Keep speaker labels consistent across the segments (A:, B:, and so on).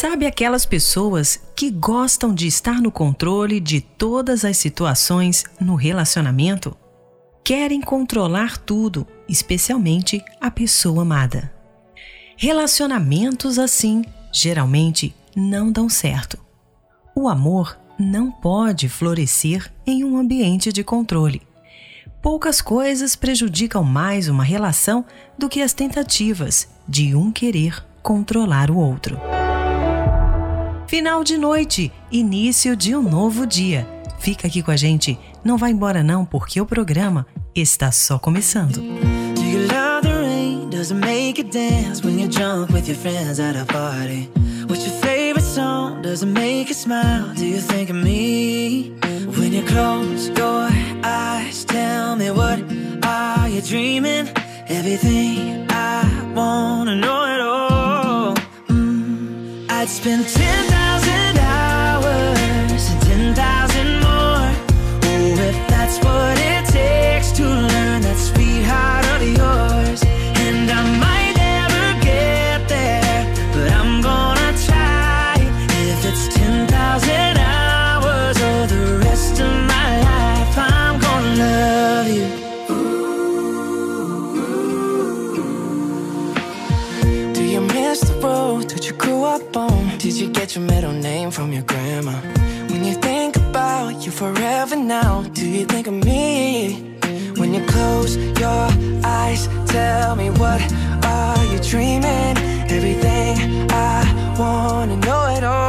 A: Sabe aquelas pessoas que gostam de estar no controle de todas as situações no relacionamento? Querem controlar tudo, especialmente a pessoa amada. Relacionamentos assim geralmente não dão certo. O amor não pode florescer em um ambiente de controle. Poucas coisas prejudicam mais uma relação do que as tentativas de um querer controlar o outro. Final de noite, início de um novo dia. Fica aqui com a gente, não vai embora não, porque o programa está só começando. Everything I wanna know it all. I'd spend 10,000 hours 10,000 more. Oh, if that's what 10 get your middle name from your grandma. When you think about you forever now, do you think of me? When you close your eyes, tell me what are you dreaming? Everything I wanna know it all.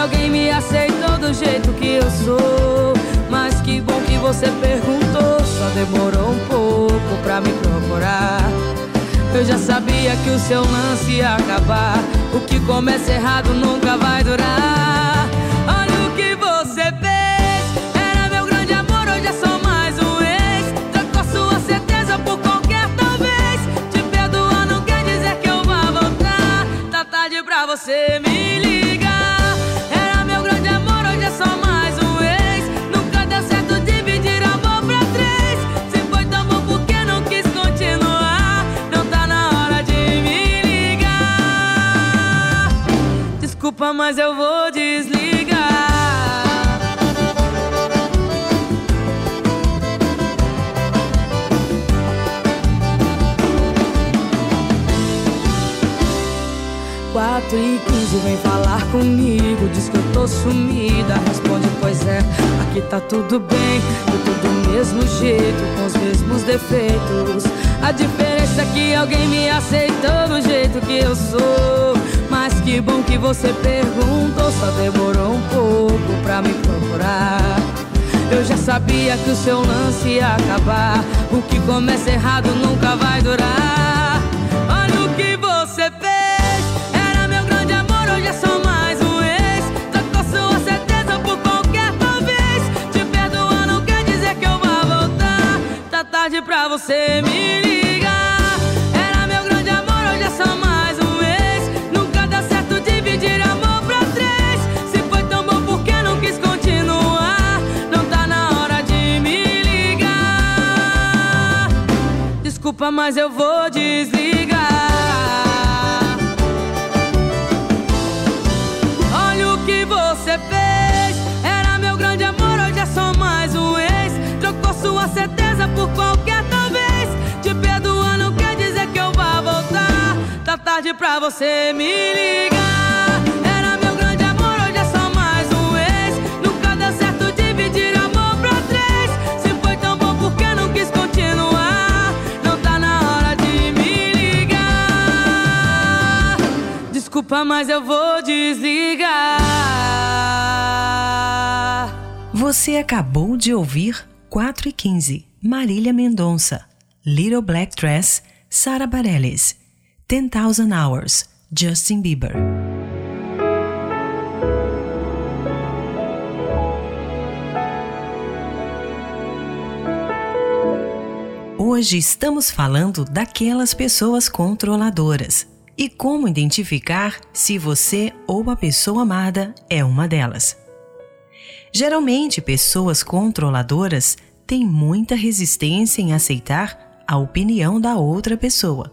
B: Alguém me aceitou do jeito que eu sou Mas que bom que você perguntou Só demorou um pouco pra me procurar eu já sabia que o seu lance ia acabar. O que começa errado nunca vai durar. Olha o que você fez. Era meu grande amor, hoje é só mais um ex. Trocou sua certeza por qualquer talvez. Te perdoar não quer dizer que eu vá voltar. Tá tarde pra você me Mas eu vou desligar. Quatro e quinze vem falar comigo. Diz que eu tô sumida. Responde, pois é, aqui tá tudo bem. Eu tô do mesmo jeito, com os mesmos defeitos. A diferença é que alguém me aceitou do jeito que eu sou Que bom que você perguntou Só demorou um pouco pra me procurar eu já sabia que o seu lance ia acabar. O que começa errado nunca vai durar. Olha o que você fez. Era meu grande amor, hoje é só mais um ex. Trocou sua certeza por qualquer talvez. Te perdoar não quer dizer que eu vá voltar. Tá tarde pra você me ligar. Desculpa, mas eu vou desligar. Olha o que você fez. Era meu grande amor, hoje é só mais um ex. Trocou sua certeza por qualquer talvez. Te perdoar não quer dizer que eu vá voltar. Tá tarde pra você me ligar. Desculpa, mas eu vou desligar.
C: Você acabou de ouvir 4 e 15, Marília Mendonça, Little Black Dress, Sara Bareilles, 10,000 Hours, Justin Bieber. Hoje estamos falando daquelas pessoas controladoras e como identificar se você ou a pessoa amada é uma delas. Geralmente, pessoas controladoras têm muita resistência em aceitar a opinião da outra pessoa,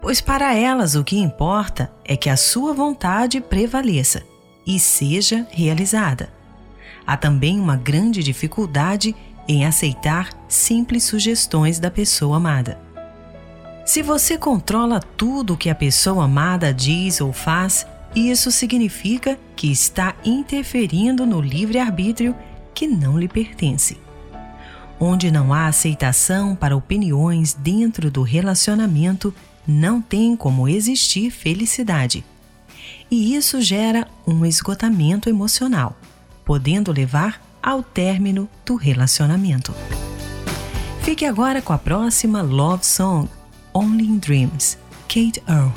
C: pois para elas o que importa é que a sua vontade prevaleça e seja realizada. Há também uma grande dificuldade em aceitar simples sugestões da pessoa amada. Se você controla tudo o que a pessoa amada diz ou faz, isso significa que está interferindo no livre-arbítrio que não lhe pertence. Onde não há aceitação para opiniões dentro do relacionamento, não tem como existir felicidade. E isso gera um esgotamento emocional, podendo levar ao término do relacionamento. Fique agora com a próxima Love Song, Only in Dreams, Kate Earl.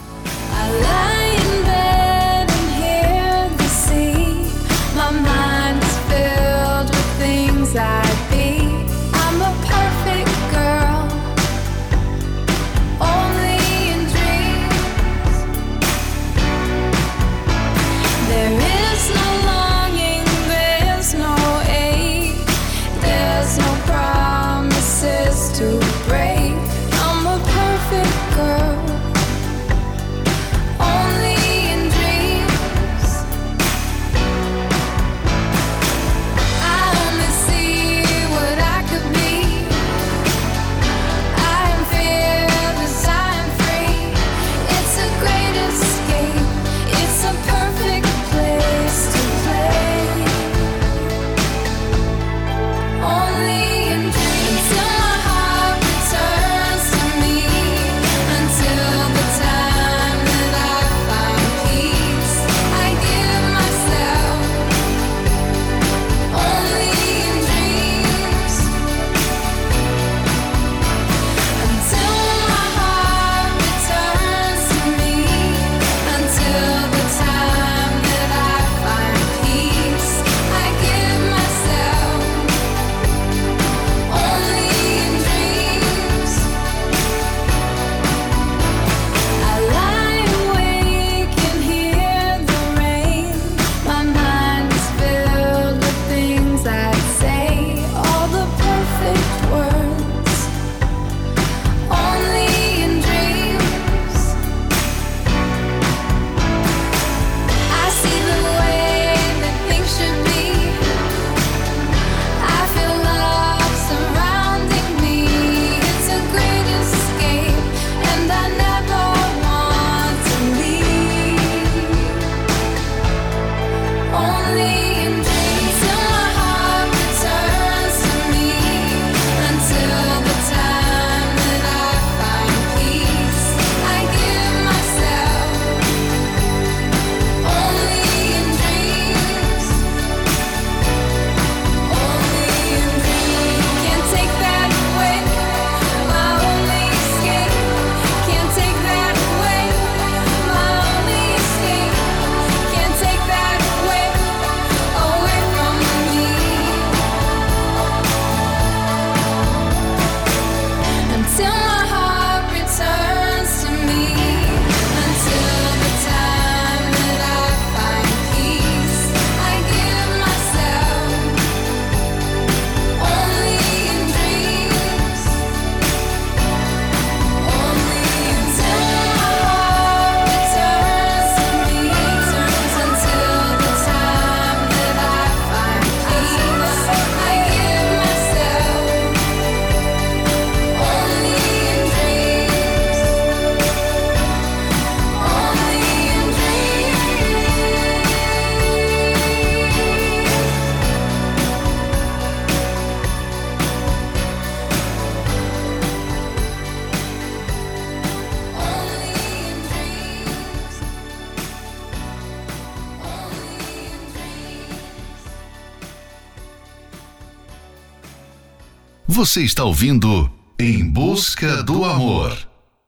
D: Você está ouvindo Em Busca do Amor.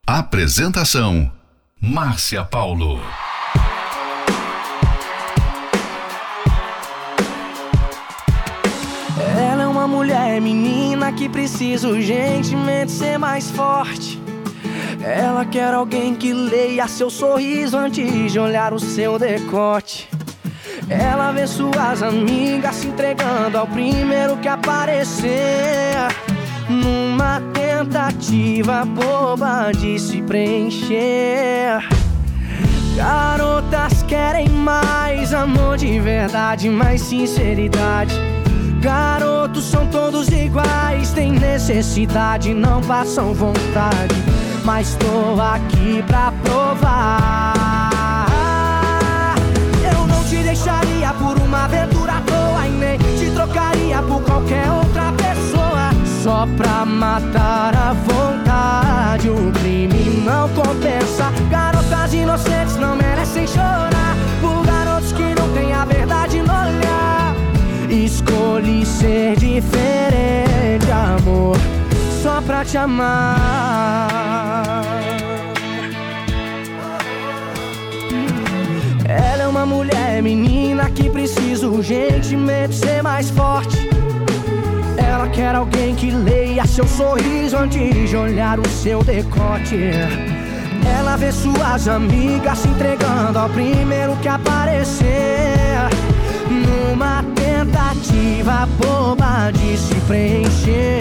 D: Apresentação: Márcia Paulo.
E: Ela é uma mulher menina que precisa urgentemente ser mais forte. Ela quer alguém que leia seu sorriso antes de olhar o seu decote. Ela vê suas amigas se entregando ao primeiro que aparecer. Numa tentativa boba de se preencher. Garotas querem mais amor de verdade, mais sinceridade. Garotos são todos iguais, têm necessidade, não passam vontade. Mas tô aqui pra provar. Por qualquer outra pessoa. Só pra matar a vontade, o crime não compensa. Garotas inocentes não merecem chorar por garotos que não têm a verdade no olhar. Escolhi ser diferente, amor, só pra te amar. Ela é uma mulher menina que precisa urgentemente ser mais forte. Ela quer alguém que leia seu sorriso antes de olhar o seu decote. Ela vê suas amigas se entregando ao primeiro que aparecer. Numa tentativa boba de se preencher.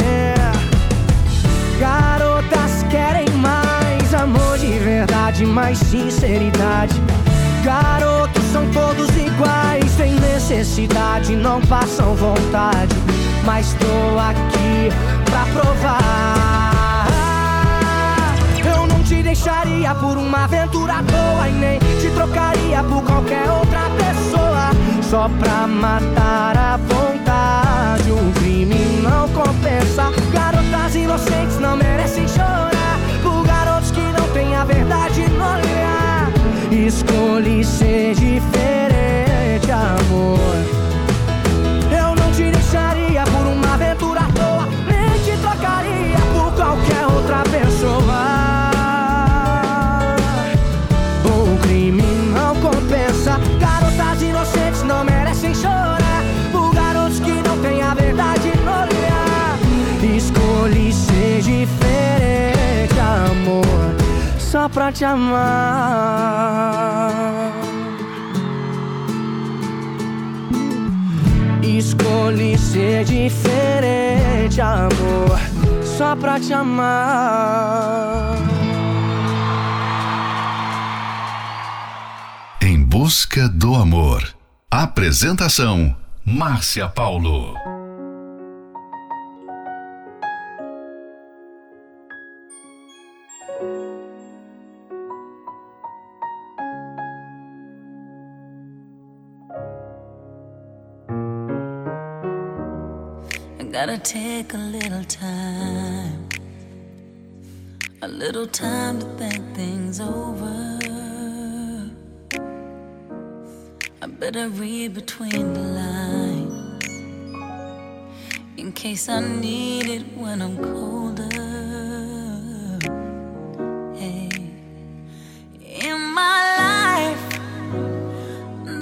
E: Garotas querem mais amor de verdade, mais sinceridade. Garotos são todos iguais, têm necessidade, não passam vontade. Mas tô aqui pra provar. Eu não te deixaria por uma aventura à toa e nem te trocaria por qualquer outra pessoa. Só pra matar a vontade, o crime não compensa. Garotas inocentes não merecem chorar por garotos que não têm a verdade olhar. Escolhi ser diferente, amor. Só pra te amar. Escolhi ser diferente, amor, só pra te amar.
D: Em Busca do Amor. Apresentação: Márcia Paulo.
F: Gotta take a little time, a little time to think things over. I better read between the lines in case I need it when I'm colder. Hey. In my life,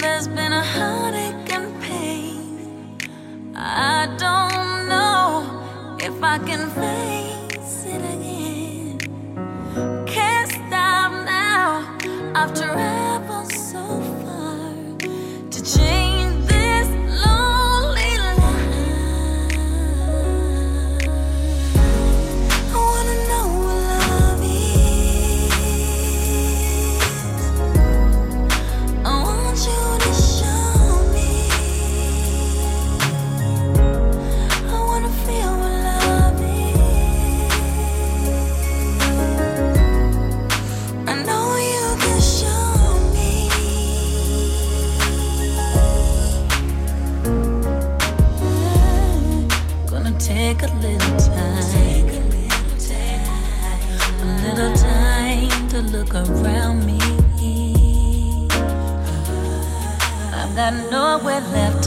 F: there's been a heartache and pain. I don't if I can face it again. Can't stop now. I've traveled around me. I've got nowhere left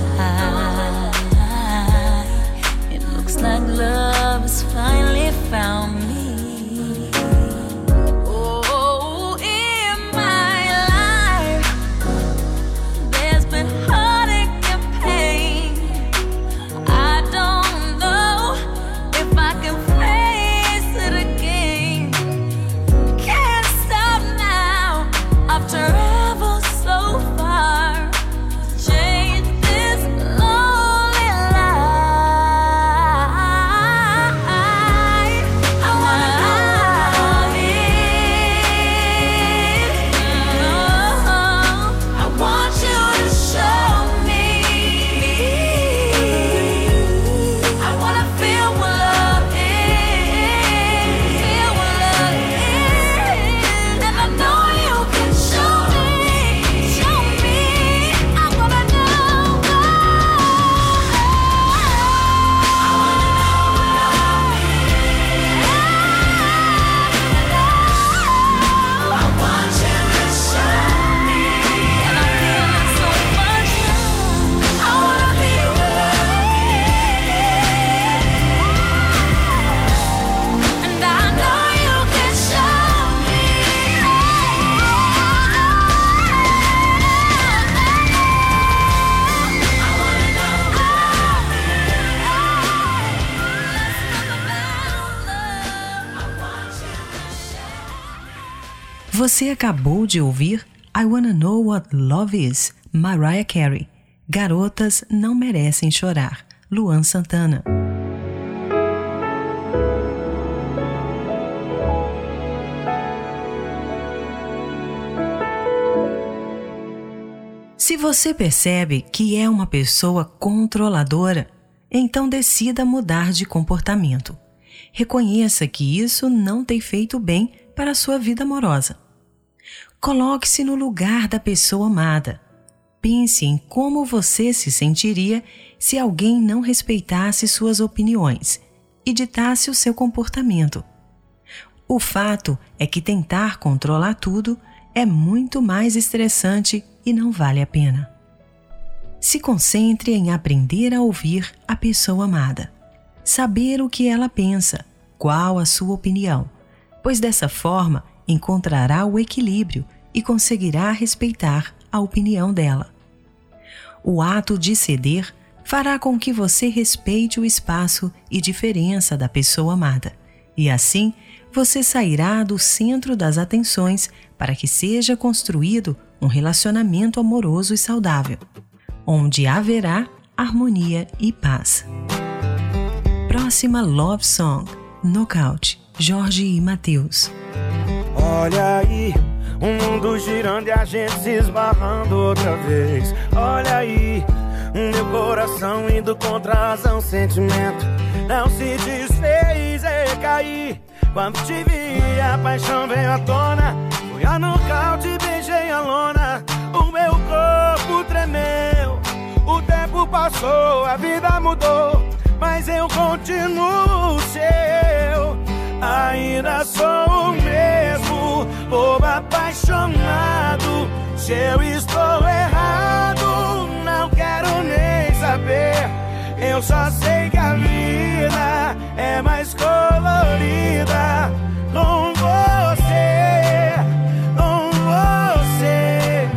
C: Você acabou de ouvir I Wanna Know What Love Is, Mariah Carey. Garotas não merecem chorar, Luan Santana. Se você percebe que é uma pessoa controladora, então decida mudar de comportamento. Reconheça que isso não tem feito bem para a sua vida amorosa. Coloque-se no lugar da pessoa amada. Pense em como você se sentiria se alguém não respeitasse suas opiniões e ditasse o seu comportamento. O fato é que tentar controlar tudo é muito mais estressante e não vale a pena. Se concentre em aprender a ouvir a pessoa amada, saber o que ela pensa, qual a sua opinião, pois dessa forma encontrará o equilíbrio e conseguirá respeitar a opinião dela. O ato de ceder fará com que você respeite o espaço e diferença da pessoa amada, e assim você sairá do centro das atenções para que seja construído um relacionamento amoroso e saudável, onde haverá harmonia e paz. Próxima Love Song: Knockout, Jorge e Matheus.
G: Olha aí, o mundo girando e a gente se esbarrando outra vez. Olha aí, meu coração indo contra a razão, sentimento não se desfez e caí. Quando te vi, a paixão veio à tona. Fui a nocaute, beijei a lona. O meu corpo tremeu. O tempo passou, a vida mudou. Mas eu continuo seu. Ainda sou o mesmo, bobo apaixonado. Se eu estou errado, não quero nem saber. Eu só sei que a vida é mais colorida com você, com você.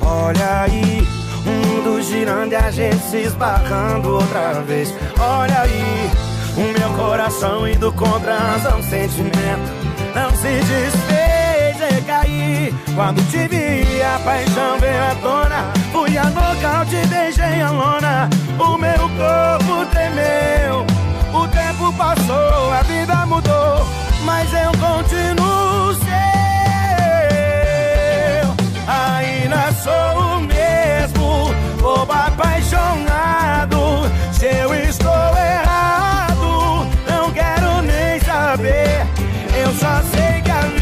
G: Olha aí, girando e a gente se esbarrando outra vez. Olha aí, o meu coração indo contra razão, sentimento não se desfez e caí. Quando te vi, a paixão veio à tona. Fui a nocaute, beijei a lona. O meu corpo tremeu. O tempo passou, a vida mudou. Mas eu continuo seu. Apaixonado. Se eu estou errado, não quero nem saber. Eu só sei que a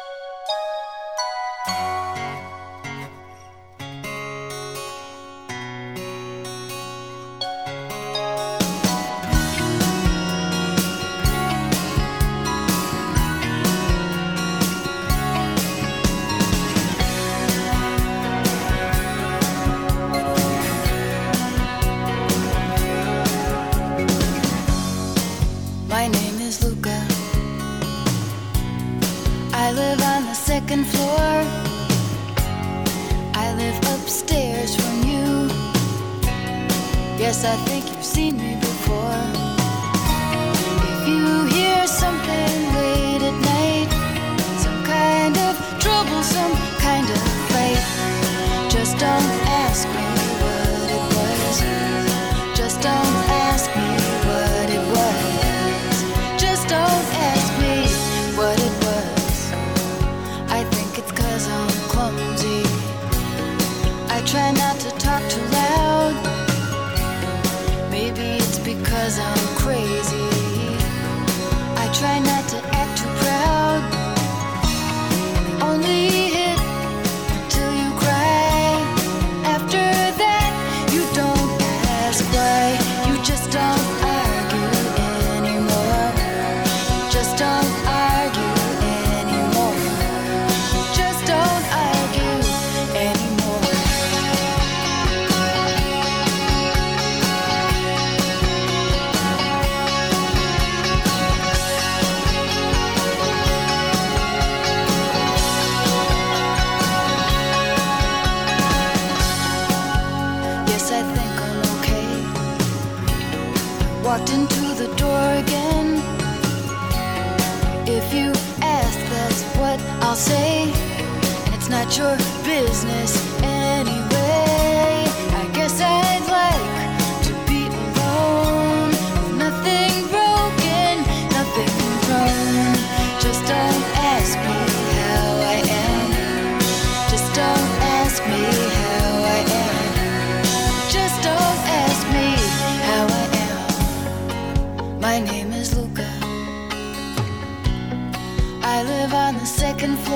H: Walked into the door again. If you ask, that's what I'll say. And it's not your business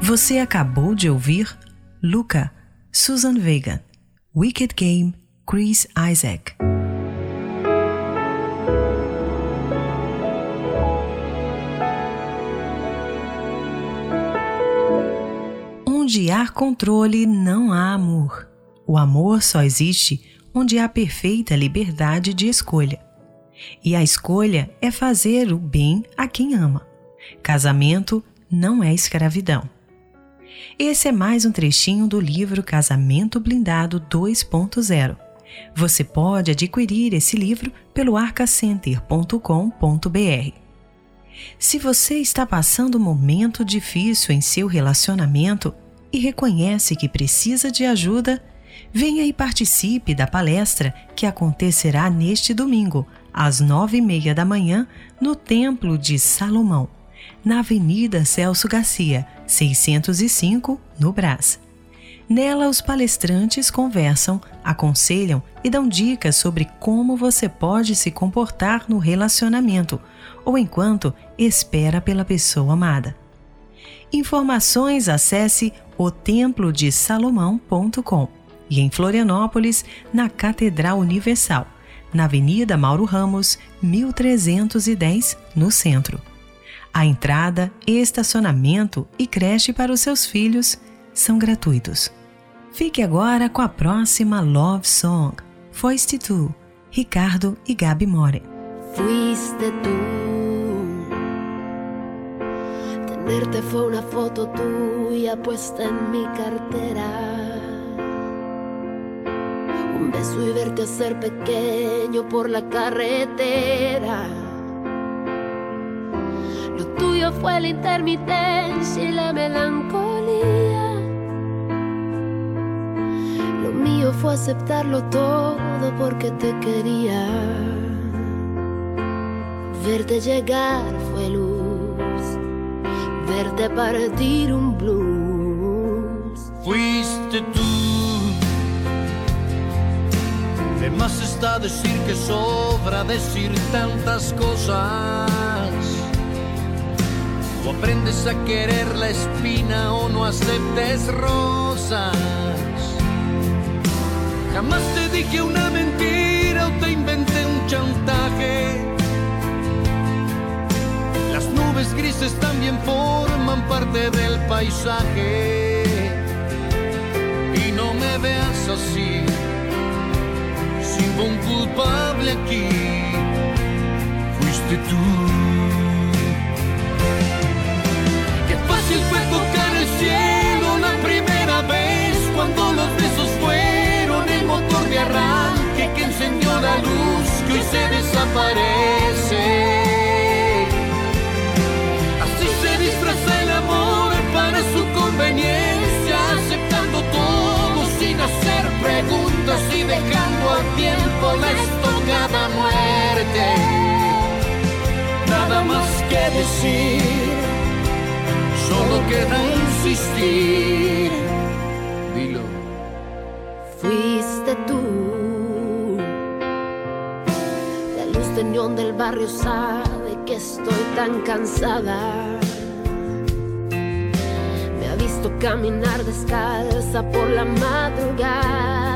C: Você acabou de ouvir Luca, Susan Vega, Wicked Game, Chris Isaac. Onde há controle, não há amor. O amor só existe onde há perfeita liberdade de escolha. E a escolha é fazer o bem a quem ama. Casamento não é escravidão. Esse é mais um trechinho do livro Casamento Blindado 2.0. Você pode adquirir esse livro pelo arcacenter.com.br. Se você está passando um momento difícil em seu relacionamento e reconhece que precisa de ajuda, venha e participe da palestra que acontecerá neste domingo, às nove e meia da manhã, no Templo de Salomão, na Avenida Celso Garcia, 605, no Brás. Nela, os palestrantes conversam, aconselham e dão dicas sobre como você pode se comportar no relacionamento ou enquanto espera pela pessoa amada. Informações acesse otemplodesalomão.com e em Florianópolis, na Catedral Universal, na Avenida Mauro Ramos, 1310, no centro. A entrada, estacionamento e creche para os seus filhos são gratuitos. Fique agora com a próxima Love Song, Foiste Tu, Ricardo e Gabi More.
I: Fuiste tú. Tenerte fue una foto tuya puesta en mi cartera. Un beso y verte hacer pequeño por la carretera. Lo tuyo fue la intermitencia y la melancolía. Lo mío fue aceptarlo todo porque te quería. Verte llegar fue luz, verte partir un blues.
J: Fuiste tú, ¿Qué más está decir que sobra decir tantas cosas? O aprendes a querer la espina o no aceptes rosas. Jamás te dije una mentira o te inventé un chantaje. Las nubes grises también forman parte del paisaje. Y no me veas así, si hubo un culpable aquí, fuiste tú. Fácil fue tocar el cielo la primera vez cuando los besos fueron el motor de arranque que encendió la luz que hoy se desaparece. Así se disfraza el amor para su conveniencia, aceptando todo sin hacer preguntas y dejando al tiempo la estocada muerte. Nada más que decir, solo queda insistir. Dilo.
I: Fuiste tú. La luz de del barrio sabe que estoy tan cansada. Me ha visto caminar descalza por la madrugada.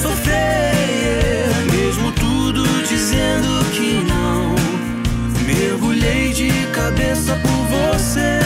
K: sofrer. Mesmo tudo dizendo que não, mergulhei de cabeça por você.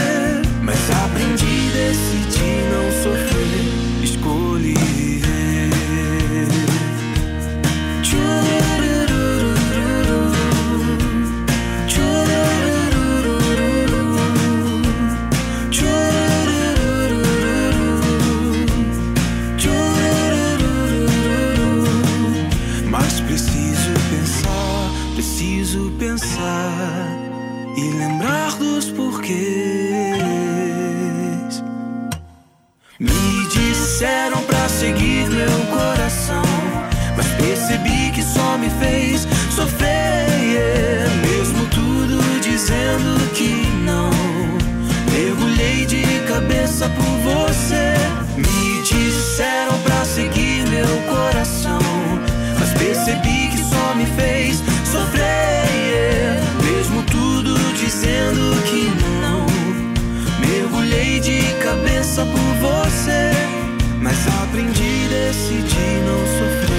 K: Não sofrer,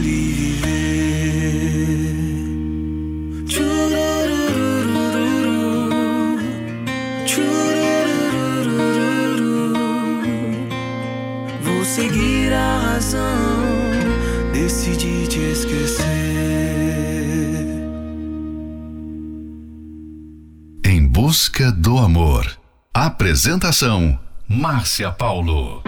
K: viver.
L: Vou seguir a razão, decidi te esquecer.
D: Em busca do amor. Apresentação: Márcia Paulo.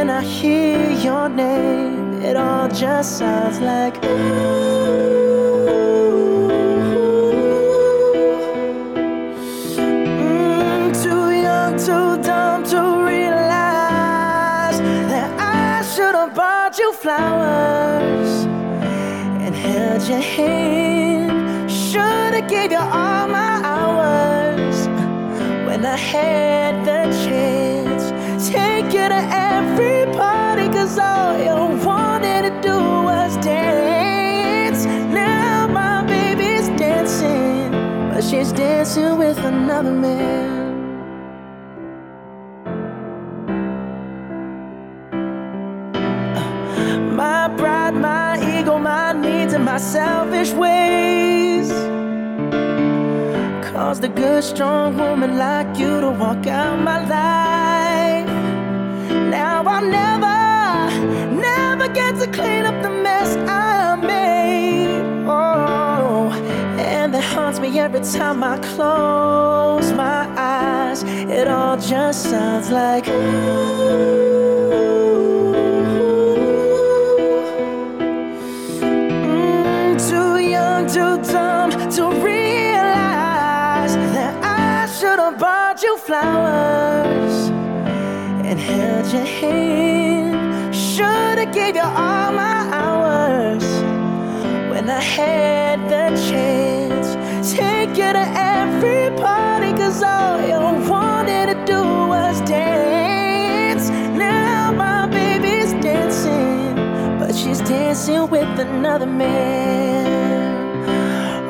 M: When I hear your name. It all just sounds like Mm, too young, too dumb to realize that I should have bought you flowers and held your hand. Should have gave you all my hours when I had the chance. Take you to every dancing with another man. Uh, my pride, my ego, my needs, and my selfish ways caused a good, strong woman like you to walk out my life. Now I'll never, never get to clean every time I close my eyes. It all just sounds like. Mm, too young, too dumb to realize that I should have bought you flowers and held your hand. Should have gave you all my hours when I had the chance. Take you to every party, cause all you wanted to do was dance. Now my baby's dancing, but she's dancing with another man.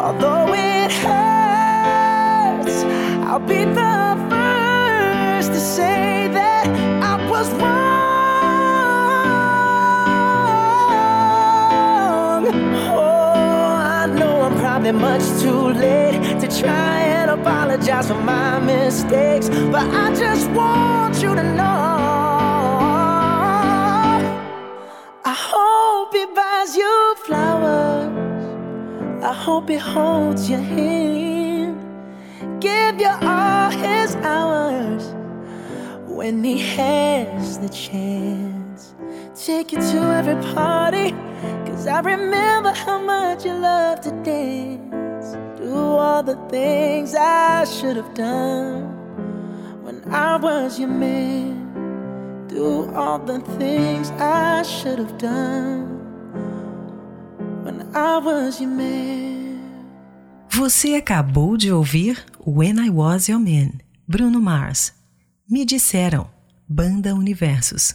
M: Although it hurts, I'll be the first to say that I was wrong. Know I'm much too late to try and apologize for my mistakes, but I just want you to know. I hope he buys you flowers. I hope he holds your hand, give you all his hours when he has the chance. Take you to every party, cause I remember how much you loved to dance. Do all the things I should have done when I was your man. Do all the things I should have done when I was your man.
C: Você acabou de ouvir When I Was Your Man, Bruno Mars. Me disseram, Banda Universos.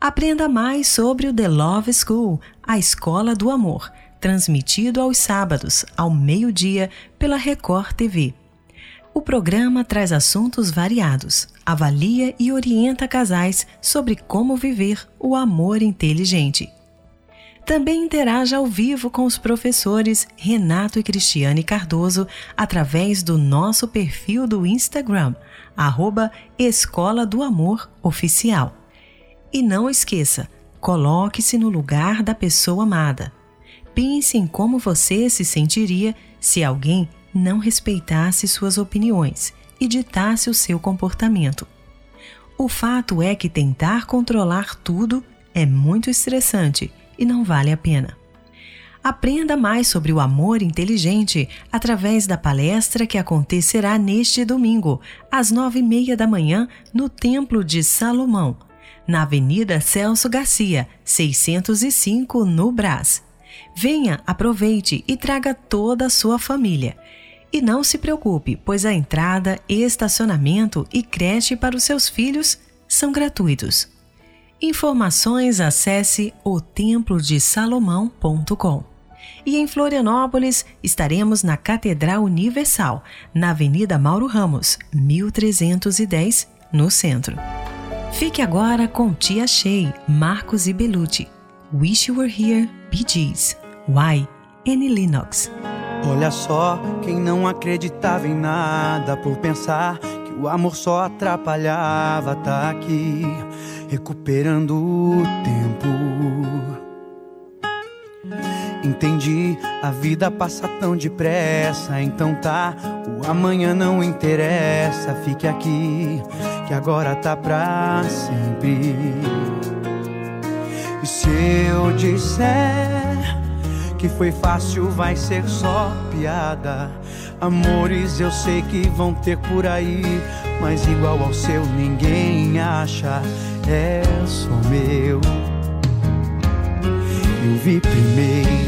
C: Aprenda mais sobre o The Love School, a Escola do Amor, transmitido aos sábados, ao meio-dia, pela Record TV. O programa traz assuntos variados, avalia e orienta casais sobre como viver o amor inteligente. Também interaja ao vivo com os professores Renato e Cristiane Cardoso através do nosso perfil do Instagram, arroba Escola do Amor Oficial. E não esqueça, coloque-se no lugar da pessoa amada. Pense em como você se sentiria se alguém não respeitasse suas opiniões e ditasse o seu comportamento. O fato é que tentar controlar tudo é muito estressante e não vale a pena. Aprenda mais sobre o amor inteligente através da palestra que acontecerá neste domingo, às nove e meia da manhã, no Templo de Salomão, na Avenida Celso Garcia, 605, no Brás. Venha, aproveite e traga toda a sua família. E não se preocupe, pois a entrada, estacionamento e creche para os seus filhos são gratuitos. Informações acesse o templodesalomão.com. E em Florianópolis estaremos na Catedral Universal, na Avenida Mauro Ramos, 1310, no centro. Fique agora com Tia Shea, Marcos e Belucci. Wish You Were Here, Bee Gees. Why? Annie Lennox.
G: Olha só, quem não acreditava em nada por pensar que o amor só atrapalhava, tá aqui recuperando o tempo. Entendi, a vida passa tão depressa, então tá, o amanhã não interessa, fique aqui, que agora tá pra sempre. E se eu disser que foi fácil, vai ser só piada. Amores eu sei que vão ter por aí, mas igual ao seu ninguém acha é só meu. Eu vi primeiro.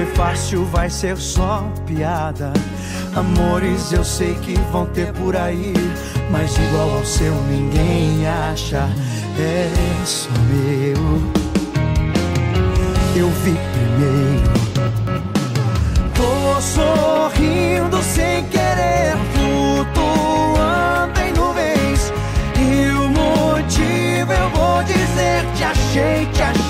G: Foi fácil, vai ser só piada. Amores eu sei que vão ter por aí, mas igual ao seu ninguém acha. É só meu. Eu vi primeiro. Tô sorrindo sem querer, flutuando em nuvens. E o motivo eu vou dizer: te achei, te achei,